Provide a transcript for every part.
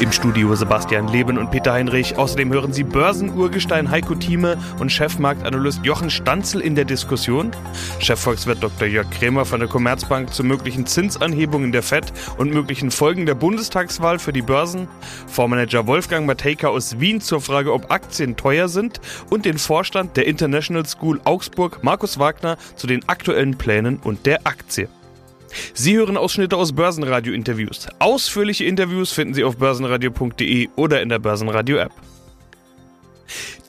Im Studio Sebastian Leben und Peter Heinrich. Außerdem hören Sie Börsenurgestein Heiko Thieme und Chefmarktanalyst Jochen Stanzel in der Diskussion. Chefvolkswirt Dr. Jörg Krämer von der Commerzbank zu möglichen Zinsanhebungen der FED und möglichen Folgen der Bundestagswahl für die Börsen. Vormanager Wolfgang Matejka aus Wien zur Frage, ob Aktien teuer sind. Und den Vorstand der International School Augsburg, Markus Wagner, zu den aktuellen Plänen und der Aktie. Sie hören Ausschnitte aus Börsenradio-Interviews. Ausführliche Interviews finden Sie auf börsenradio.de oder in der Börsenradio-App.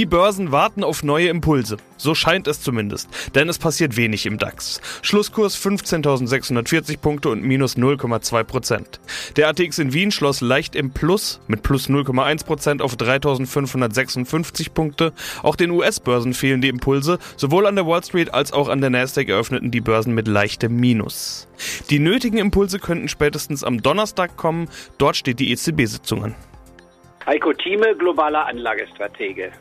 Die Börsen warten auf neue Impulse. So scheint es zumindest. Denn es passiert wenig im DAX. Schlusskurs 15.640 Punkte und minus 0,2 Prozent. Der ATX in Wien schloss leicht im Plus mit plus 0,1 Prozent auf 3.556 Punkte. Auch den US-Börsen fehlen die Impulse. Sowohl an der Wall Street als auch an der Nasdaq eröffneten die Börsen mit leichtem Minus. Die nötigen Impulse könnten spätestens am Donnerstag kommen. Dort steht die EZB-Sitzung an. Heiko Thieme, globaler Anlagestratege.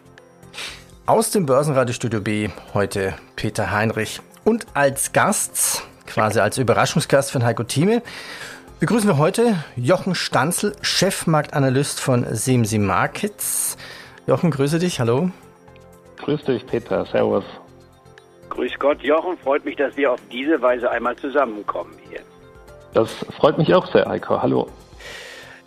Aus dem Börsenradiostudio B heute Peter Heinrich. Und als Gast, quasi als Überraschungsgast von Heiko Thieme, begrüßen wir heute Jochen Stanzel, Chefmarktanalyst von Simsi Markets. Jochen, grüße dich, hallo. Grüß dich, Peter, servus. Grüß Gott, Jochen, freut mich, dass wir auf diese Weise einmal zusammenkommen hier. Das freut mich auch sehr, Heiko, hallo.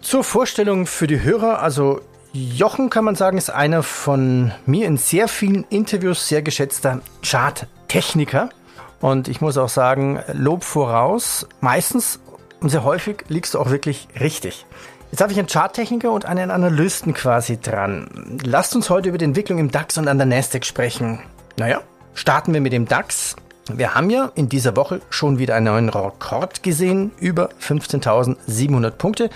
Zur Vorstellung für die Hörer, also Jochen kann man sagen, ist einer von mir in sehr vielen Interviews sehr geschätzter Charttechniker. Und ich muss auch sagen, Lob voraus. Meistens und sehr häufig liegst du auch wirklich richtig. Jetzt habe ich einen Charttechniker und einen Analysten quasi dran. Lasst uns heute über die Entwicklung im DAX und an der Nasdaq sprechen. Naja, starten wir mit dem DAX. Wir haben ja in dieser Woche schon wieder einen neuen Rekord gesehen, über 15.700 Punkte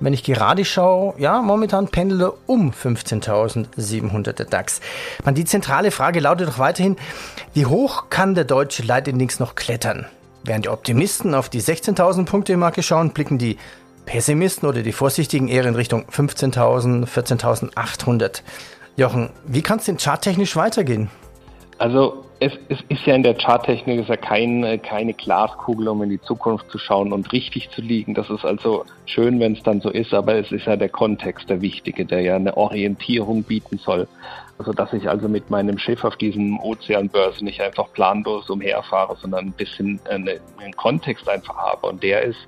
wenn ich gerade schaue, ja, momentan pendelt um 15.700 der DAX. Man, die zentrale Frage lautet doch weiterhin, wie hoch kann der deutsche Leitindex noch klettern? Während die Optimisten auf die 16.000 Punkte Marke schauen, blicken die Pessimisten oder die Vorsichtigen eher in Richtung 15.000, 14.800. Jochen, wie kann es denn charttechnisch weitergehen? Also es, es, ist ja in der Charttechnik ist ja kein, keine Glaskugel, um in die Zukunft zu schauen und richtig zu liegen. Das ist also schön, wenn es dann so ist, aber es ist ja der Kontext der wichtige, der ja eine Orientierung bieten soll. Also dass ich also mit meinem Schiff auf diesem Ozeanbörse nicht einfach planlos umherfahre, sondern ein bisschen eine, einen Kontext einfach habe. Und der ist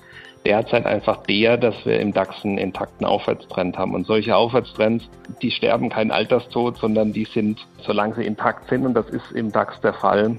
derzeit einfach der, dass wir im DAX einen intakten Aufwärtstrend haben. Und solche Aufwärtstrends, die sterben keinen Alterstod, sondern die sind, solange sie intakt sind, und das ist im DAX der Fall,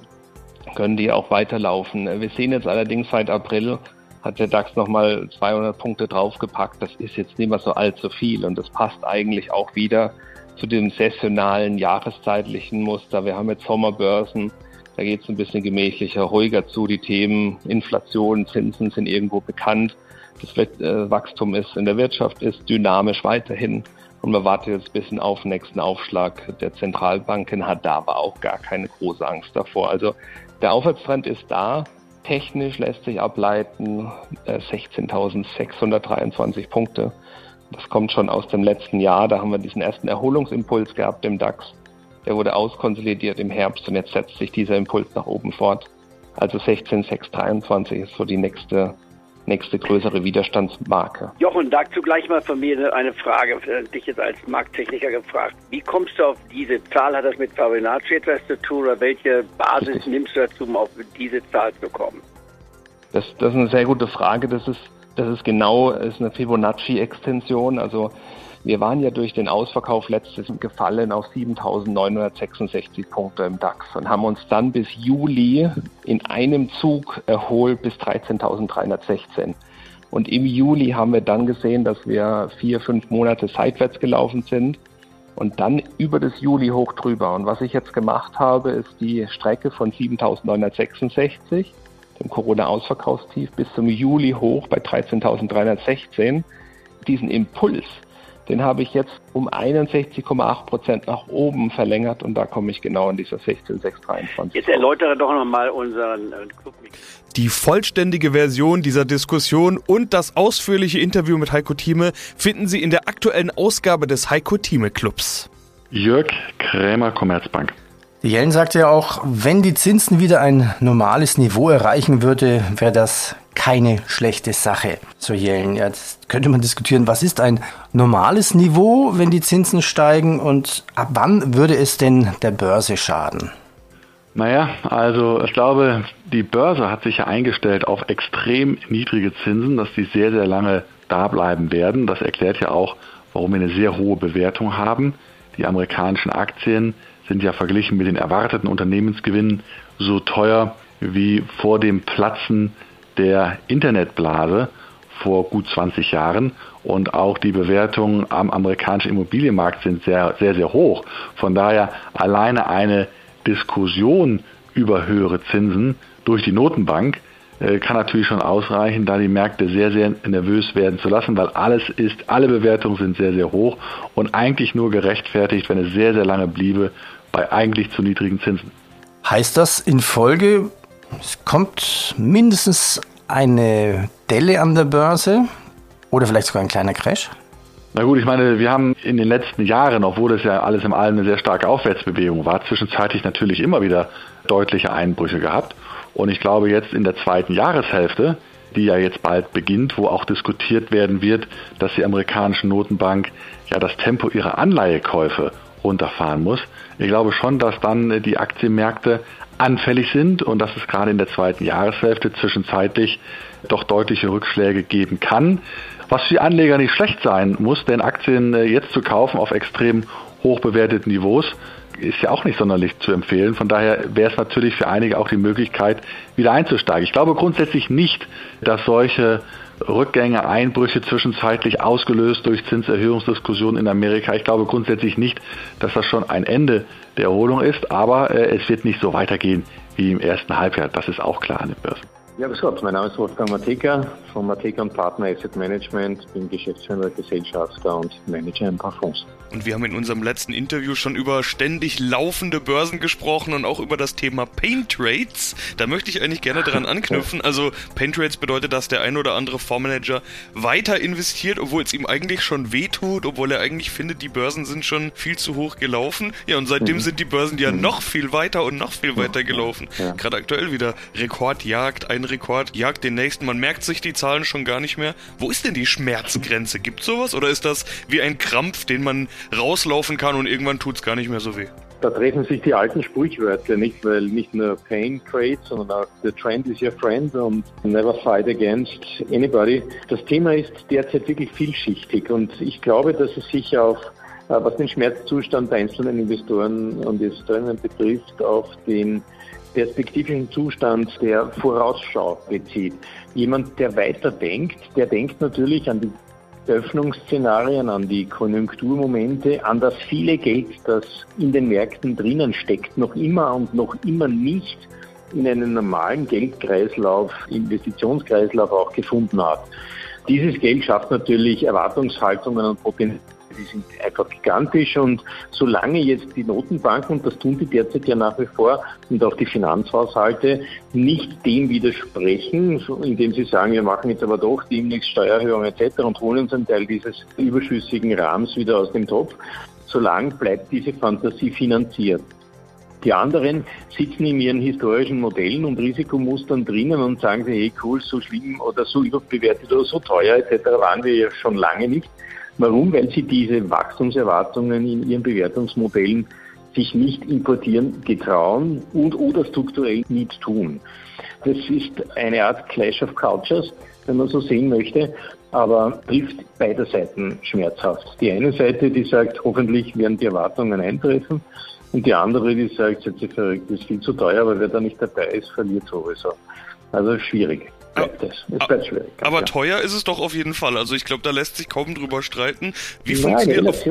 können die auch weiterlaufen. Wir sehen jetzt allerdings seit April hat der DAX nochmal 200 Punkte draufgepackt. Das ist jetzt nicht mehr so allzu viel und das passt eigentlich auch wieder zu dem saisonalen jahreszeitlichen Muster. Wir haben jetzt Sommerbörsen, da geht es ein bisschen gemächlicher, ruhiger zu. Die Themen Inflation, Zinsen sind irgendwo bekannt. Das äh, Wachstum ist in der Wirtschaft ist dynamisch weiterhin. Und man wartet jetzt ein bisschen auf den nächsten Aufschlag der Zentralbanken, hat da aber auch gar keine große Angst davor. Also der Aufwärtstrend ist da. Technisch lässt sich ableiten 16.623 äh, Punkte. Das kommt schon aus dem letzten Jahr. Da haben wir diesen ersten Erholungsimpuls gehabt im DAX. Der wurde auskonsolidiert im Herbst und jetzt setzt sich dieser Impuls nach oben fort. Also 16,623 ist so die nächste nächste größere Widerstandsmarke. Jochen, dazu gleich mal von mir eine Frage, dich jetzt als Markttechniker gefragt. Wie kommst du auf diese Zahl? Hat das mit Fibonacci etwas zu tun oder welche Basis Richtig. nimmst du dazu, um auf diese Zahl zu kommen? Das, das ist eine sehr gute Frage. Das ist, das ist genau ist eine Fibonacci-Extension. Also wir waren ja durch den Ausverkauf letztes gefallen auf 7.966 Punkte im DAX und haben uns dann bis Juli in einem Zug erholt bis 13.316. Und im Juli haben wir dann gesehen, dass wir vier, fünf Monate seitwärts gelaufen sind und dann über das Juli hoch drüber. Und was ich jetzt gemacht habe, ist die Strecke von 7.966, dem Corona-Ausverkaufstief, bis zum Juli hoch bei 13.316, diesen Impuls den habe ich jetzt um 61,8 Prozent nach oben verlängert und da komme ich genau in dieser 16,623. Jetzt erläutere doch nochmal unseren äh, Club. Die vollständige Version dieser Diskussion und das ausführliche Interview mit Heiko Thieme finden Sie in der aktuellen Ausgabe des Heiko Thieme Clubs. Jörg Krämer, Commerzbank. Jellen sagte ja auch, wenn die Zinsen wieder ein normales Niveau erreichen würde, wäre das keine schlechte Sache. So Jellen, jetzt könnte man diskutieren, was ist ein normales Niveau, wenn die Zinsen steigen und ab wann würde es denn der Börse schaden? Naja, also ich glaube, die Börse hat sich ja eingestellt auf extrem niedrige Zinsen, dass die sehr, sehr lange da bleiben werden. Das erklärt ja auch, warum wir eine sehr hohe Bewertung haben. Die amerikanischen Aktien sind ja verglichen mit den erwarteten Unternehmensgewinnen so teuer wie vor dem Platzen der Internetblase vor gut 20 Jahren und auch die Bewertungen am amerikanischen Immobilienmarkt sind sehr, sehr, sehr hoch. Von daher alleine eine Diskussion über höhere Zinsen durch die Notenbank äh, kann natürlich schon ausreichen, da die Märkte sehr, sehr nervös werden zu lassen, weil alles ist, alle Bewertungen sind sehr, sehr hoch und eigentlich nur gerechtfertigt, wenn es sehr, sehr lange bliebe bei eigentlich zu niedrigen Zinsen. Heißt das in Folge, es kommt mindestens eine Delle an der Börse oder vielleicht sogar ein kleiner Crash? Na gut, ich meine, wir haben in den letzten Jahren, obwohl es ja alles im Allem eine sehr starke Aufwärtsbewegung war, zwischenzeitlich natürlich immer wieder deutliche Einbrüche gehabt. Und ich glaube jetzt in der zweiten Jahreshälfte, die ja jetzt bald beginnt, wo auch diskutiert werden wird, dass die amerikanische Notenbank ja das Tempo ihrer Anleihekäufe runterfahren muss. Ich glaube schon, dass dann die Aktienmärkte anfällig sind und dass es gerade in der zweiten Jahreshälfte zwischenzeitlich doch deutliche Rückschläge geben kann. Was für Anleger nicht schlecht sein muss, denn Aktien äh, jetzt zu kaufen auf extrem hoch bewerteten Niveaus ist ja auch nicht sonderlich zu empfehlen. Von daher wäre es natürlich für einige auch die Möglichkeit, wieder einzusteigen. Ich glaube grundsätzlich nicht, dass solche Rückgänge, Einbrüche zwischenzeitlich ausgelöst durch Zinserhöhungsdiskussionen in Amerika. Ich glaube grundsätzlich nicht, dass das schon ein Ende der Erholung ist, aber äh, es wird nicht so weitergehen wie im ersten Halbjahr. Das ist auch klar an den Börsen. Ja, grüß Gott, mein Name ist Wolfgang Mateka von Mateka und Partner Asset Management, bin Geschäftsführer, Gesellschafter und Manager ein paar Fonds. Und wir haben in unserem letzten Interview schon über ständig laufende Börsen gesprochen und auch über das Thema Pain Trades. Da möchte ich eigentlich gerne dran anknüpfen. Also Pain Trades bedeutet, dass der ein oder andere Fondsmanager weiter investiert, obwohl es ihm eigentlich schon wehtut, obwohl er eigentlich findet, die Börsen sind schon viel zu hoch gelaufen. Ja, und seitdem mhm. sind die Börsen ja mhm. noch viel weiter und noch viel weiter gelaufen. Ja. Gerade aktuell wieder Rekordjagd, ein Rekord jagt den nächsten. Man merkt sich die Zahlen schon gar nicht mehr. Wo ist denn die Schmerzgrenze? Gibt sowas? Oder ist das wie ein Krampf, den man rauslaufen kann und irgendwann tut es gar nicht mehr so weh? Da treffen sich die alten Sprichwörter nicht, weil nicht nur Pain trades, sondern auch The Trend is your friend und Never fight against anybody. Das Thema ist derzeit wirklich vielschichtig und ich glaube, dass es sich auf äh, was den Schmerzzustand der einzelnen Investoren und Investorinnen betrifft, auf den perspektivischen Zustand der Vorausschau bezieht. Jemand, der weiter denkt, der denkt natürlich an die Öffnungsszenarien, an die Konjunkturmomente, an das viele Geld, das in den Märkten drinnen steckt, noch immer und noch immer nicht in einen normalen Geldkreislauf, Investitionskreislauf auch gefunden hat. Dieses Geld schafft natürlich Erwartungshaltungen und Potenzial die sind einfach gigantisch und solange jetzt die Notenbanken, und das tun die derzeit ja nach wie vor, und auch die Finanzhaushalte nicht dem widersprechen, indem sie sagen, wir machen jetzt aber doch demnächst Steuererhöhungen etc. und holen uns einen Teil dieses überschüssigen Rahmens wieder aus dem Topf, solange bleibt diese Fantasie finanziert. Die anderen sitzen in ihren historischen Modellen und Risikomustern drinnen und sagen hey cool, so schlimm oder so überbewertet oder so teuer etc. waren wir ja schon lange nicht. Warum? Weil sie diese Wachstumserwartungen in ihren Bewertungsmodellen sich nicht importieren getrauen und oder strukturell nicht tun. Das ist eine Art Clash of Cultures, wenn man so sehen möchte, aber trifft beide Seiten schmerzhaft. Die eine Seite, die sagt, hoffentlich werden die Erwartungen eintreffen und die andere, die sagt, seid ihr verrückt, ist viel zu teuer, aber wer da nicht dabei ist, verliert sowieso. Also schwierig schwierig. Aber teuer ist es doch auf jeden Fall. Also ich glaube, da lässt sich kaum drüber streiten. Wie ja, funktioniert auf,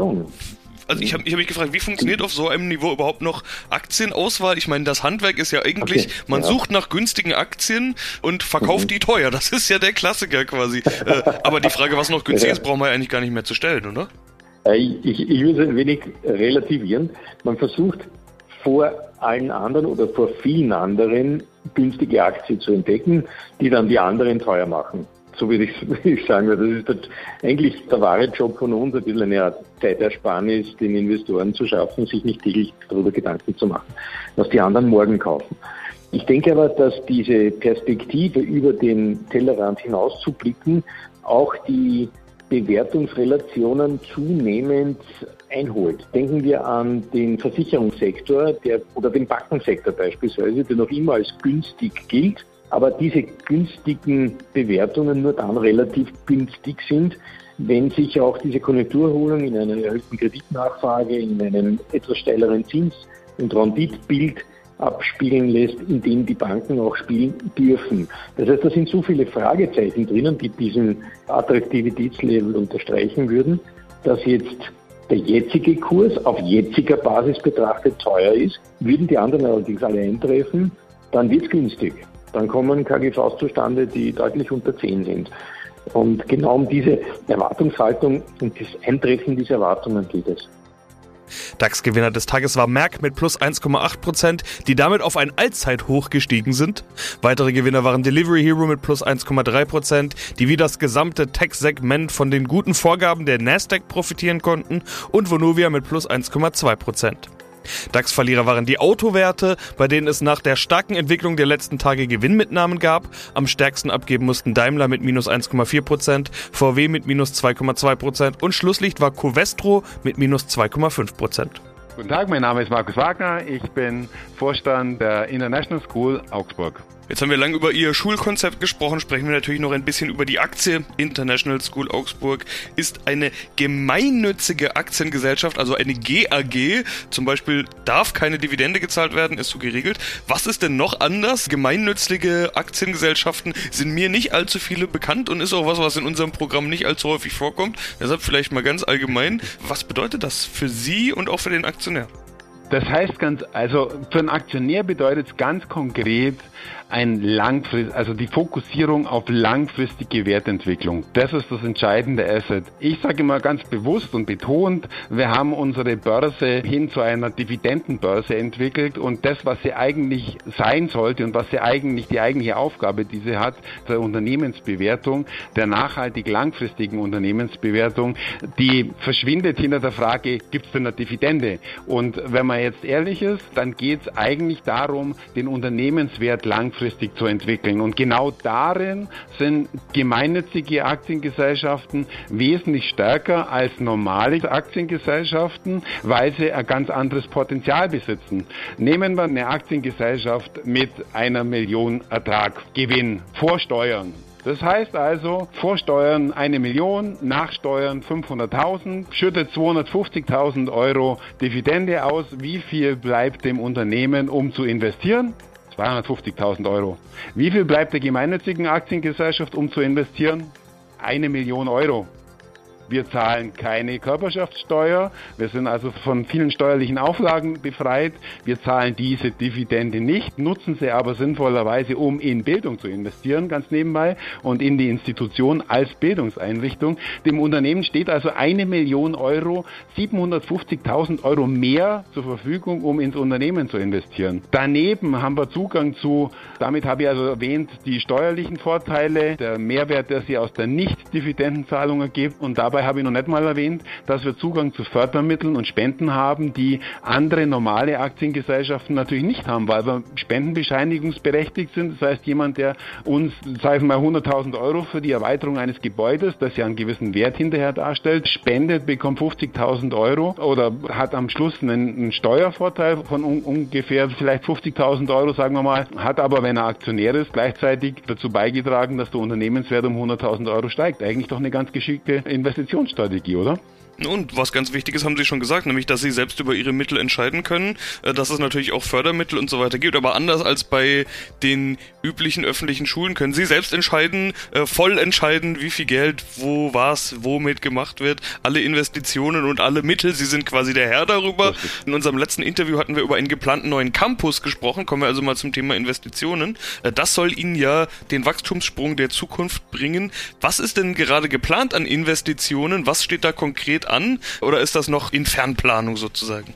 also ich habe ich hab mich gefragt, wie funktioniert auf so einem Niveau überhaupt noch Aktienauswahl? Ich meine, das Handwerk ist ja eigentlich, okay, man ja. sucht nach günstigen Aktien und verkauft mhm. die teuer. Das ist ja der Klassiker quasi. äh, aber die Frage, was noch günstig ja. ist, brauchen wir ja eigentlich gar nicht mehr zu stellen, oder? Äh, ich, ich würde es ein wenig relativieren. Man versucht vor allen anderen oder vor vielen anderen günstige Aktien zu entdecken, die dann die anderen teuer machen. So würde ich, sagen. Das ist das, eigentlich der wahre Job von uns, ein bisschen eine Zeitersparnis, den Investoren zu schaffen, sich nicht täglich darüber Gedanken zu machen, was die anderen morgen kaufen. Ich denke aber, dass diese Perspektive über den Tellerrand hinaus zu blicken auch die Bewertungsrelationen zunehmend einholt. Denken wir an den Versicherungssektor der, oder den Bankensektor beispielsweise, der noch immer als günstig gilt, aber diese günstigen Bewertungen nur dann relativ günstig sind, wenn sich auch diese Konjunkturerholung in einer erhöhten Kreditnachfrage, in einem etwas steileren Zins- und Renditbild abspielen lässt, in dem die Banken auch spielen dürfen. Das heißt, da sind so viele Fragezeichen drinnen, die diesen Attraktivitätslevel unterstreichen würden, dass jetzt der jetzige Kurs auf jetziger Basis betrachtet teuer ist. Würden die anderen allerdings alle eintreffen, dann wird es günstig. Dann kommen KGVs zustande, die deutlich unter 10 sind. Und genau um diese Erwartungshaltung und das Eintreffen dieser Erwartungen geht es. DAX-Gewinner des Tages war Merck mit plus 1,8 Prozent, die damit auf ein Allzeithoch gestiegen sind. Weitere Gewinner waren Delivery Hero mit plus 1,3 Prozent, die wie das gesamte Tech-Segment von den guten Vorgaben der Nasdaq profitieren konnten und Vonovia mit plus 1,2 Prozent. DAX-Verlierer waren die Autowerte, bei denen es nach der starken Entwicklung der letzten Tage Gewinnmitnahmen gab. Am stärksten abgeben mussten Daimler mit minus 1,4%, VW mit minus 2,2% und Schlusslicht war Covestro mit minus 2,5%. Guten Tag, mein Name ist Markus Wagner. Ich bin Vorstand der International School Augsburg. Jetzt haben wir lange über Ihr Schulkonzept gesprochen, sprechen wir natürlich noch ein bisschen über die Aktie. International School Augsburg ist eine gemeinnützige Aktiengesellschaft, also eine GAG. Zum Beispiel darf keine Dividende gezahlt werden, ist so geregelt. Was ist denn noch anders? Gemeinnützige Aktiengesellschaften sind mir nicht allzu viele bekannt und ist auch was, was in unserem Programm nicht allzu häufig vorkommt. Deshalb vielleicht mal ganz allgemein, was bedeutet das für Sie und auch für den Aktionär? Das heißt ganz, also für einen Aktionär bedeutet es ganz konkret, ein langfrist, also die Fokussierung auf langfristige Wertentwicklung. Das ist das entscheidende Asset. Ich sage immer ganz bewusst und betont, wir haben unsere Börse hin zu einer Dividendenbörse entwickelt und das, was sie eigentlich sein sollte und was sie eigentlich die eigentliche Aufgabe, die sie hat, der Unternehmensbewertung, der nachhaltig langfristigen Unternehmensbewertung, die verschwindet hinter der Frage, gibt es denn eine Dividende? Und wenn man jetzt ehrlich ist, dann geht es eigentlich darum, den Unternehmenswert langfristig langfristig zu entwickeln. Und genau darin sind gemeinnützige Aktiengesellschaften wesentlich stärker als normale Aktiengesellschaften, weil sie ein ganz anderes Potenzial besitzen. Nehmen wir eine Aktiengesellschaft mit einer Million Ertrag, Gewinn vor Steuern. Das heißt also, Vorsteuern eine Million, Nachsteuern 500.000, schüttet 250.000 Euro Dividende aus. Wie viel bleibt dem Unternehmen, um zu investieren? 250.000 Euro. Wie viel bleibt der gemeinnützigen Aktiengesellschaft, um zu investieren? Eine Million Euro. Wir zahlen keine Körperschaftssteuer. Wir sind also von vielen steuerlichen Auflagen befreit. Wir zahlen diese Dividende nicht, nutzen sie aber sinnvollerweise, um in Bildung zu investieren, ganz nebenbei, und in die Institution als Bildungseinrichtung. Dem Unternehmen steht also eine Million Euro, 750.000 Euro mehr zur Verfügung, um ins Unternehmen zu investieren. Daneben haben wir Zugang zu, damit habe ich also erwähnt, die steuerlichen Vorteile, der Mehrwert, der sie aus der Nicht-Dividendenzahlung ergibt und dabei Dabei habe ich noch nicht mal erwähnt, dass wir Zugang zu Fördermitteln und Spenden haben, die andere normale Aktiengesellschaften natürlich nicht haben, weil wir spendenbescheinigungsberechtigt sind. Das heißt, jemand, der uns, sagen wir mal, 100.000 Euro für die Erweiterung eines Gebäudes, das ja einen gewissen Wert hinterher darstellt, spendet, bekommt 50.000 Euro oder hat am Schluss einen, einen Steuervorteil von un ungefähr vielleicht 50.000 Euro, sagen wir mal, hat aber, wenn er Aktionär ist, gleichzeitig dazu beigetragen, dass der Unternehmenswert um 100.000 Euro steigt. Eigentlich doch eine ganz geschickte Investition. Investitionsstrategie, oder? Und was ganz wichtig ist, haben Sie schon gesagt, nämlich, dass Sie selbst über Ihre Mittel entscheiden können, äh, dass es natürlich auch Fördermittel und so weiter gibt. Aber anders als bei den üblichen öffentlichen Schulen können Sie selbst entscheiden, äh, voll entscheiden, wie viel Geld, wo was, womit gemacht wird, alle Investitionen und alle Mittel. Sie sind quasi der Herr darüber. In unserem letzten Interview hatten wir über einen geplanten neuen Campus gesprochen. Kommen wir also mal zum Thema Investitionen. Äh, das soll Ihnen ja den Wachstumssprung der Zukunft bringen. Was ist denn gerade geplant an Investitionen? Was steht da konkret an oder ist das noch in Fernplanung sozusagen?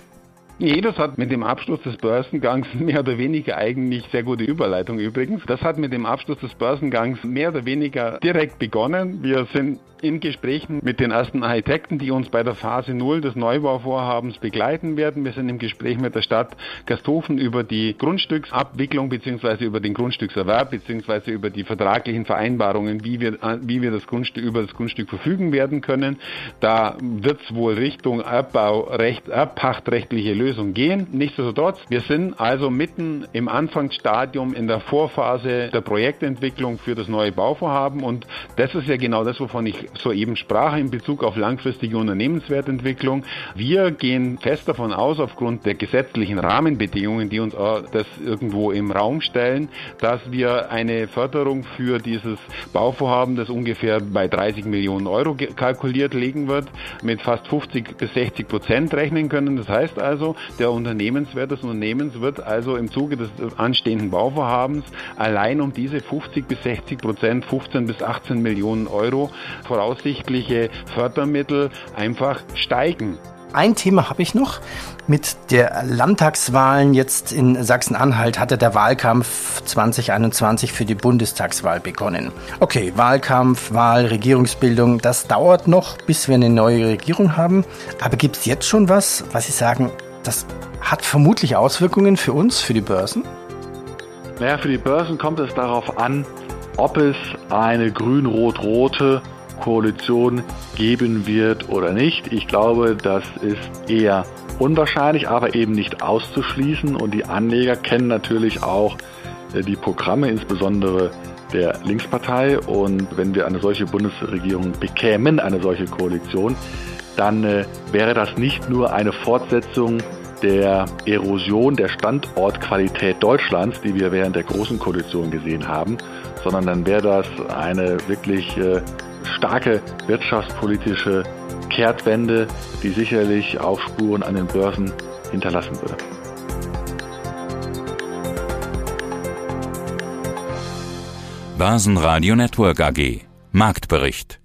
Nee, das hat mit dem Abschluss des Börsengangs mehr oder weniger eigentlich sehr gute Überleitung übrigens. Das hat mit dem Abschluss des Börsengangs mehr oder weniger direkt begonnen. Wir sind in Gesprächen mit den ersten Architekten, die uns bei der Phase 0 des Neubauvorhabens begleiten werden. Wir sind im Gespräch mit der Stadt Gasthofen über die Grundstücksabwicklung bzw. über den Grundstückserwerb bzw. über die vertraglichen Vereinbarungen, wie wir, wie wir das Grundstück, über das Grundstück verfügen werden können. Da wird es wohl Richtung Erbbaurecht, erbpachtrechtliche Lösung gehen. Nichtsdestotrotz, wir sind also mitten im Anfangsstadium in der Vorphase der Projektentwicklung für das neue Bauvorhaben und das ist ja genau das, wovon ich soeben sprach in Bezug auf langfristige Unternehmenswertentwicklung. Wir gehen fest davon aus, aufgrund der gesetzlichen Rahmenbedingungen, die uns das irgendwo im Raum stellen, dass wir eine Förderung für dieses Bauvorhaben, das ungefähr bei 30 Millionen Euro kalkuliert liegen wird, mit fast 50 bis 60 Prozent rechnen können. Das heißt also, der Unternehmenswert des Unternehmens wird also im Zuge des anstehenden Bauvorhabens allein um diese 50 bis 60 Prozent, 15 bis 18 Millionen Euro voraussichtliche Fördermittel einfach steigen. Ein Thema habe ich noch. Mit der Landtagswahlen jetzt in Sachsen-Anhalt hatte der Wahlkampf 2021 für die Bundestagswahl begonnen. Okay, Wahlkampf, Wahl, Regierungsbildung, das dauert noch, bis wir eine neue Regierung haben. Aber gibt es jetzt schon was, was Sie sagen, das hat vermutlich Auswirkungen für uns, für die Börsen? Naja, für die Börsen kommt es darauf an, ob es eine grün-rot-rote Koalition geben wird oder nicht. Ich glaube, das ist eher unwahrscheinlich, aber eben nicht auszuschließen. Und die Anleger kennen natürlich auch äh, die Programme, insbesondere der Linkspartei. Und wenn wir eine solche Bundesregierung bekämen, eine solche Koalition, dann äh, wäre das nicht nur eine Fortsetzung der Erosion der Standortqualität Deutschlands, die wir während der Großen Koalition gesehen haben, sondern dann wäre das eine wirklich äh, starke wirtschaftspolitische Kehrtwende, die sicherlich auch Spuren an den Börsen hinterlassen würde. Börsenradio Network AG Marktbericht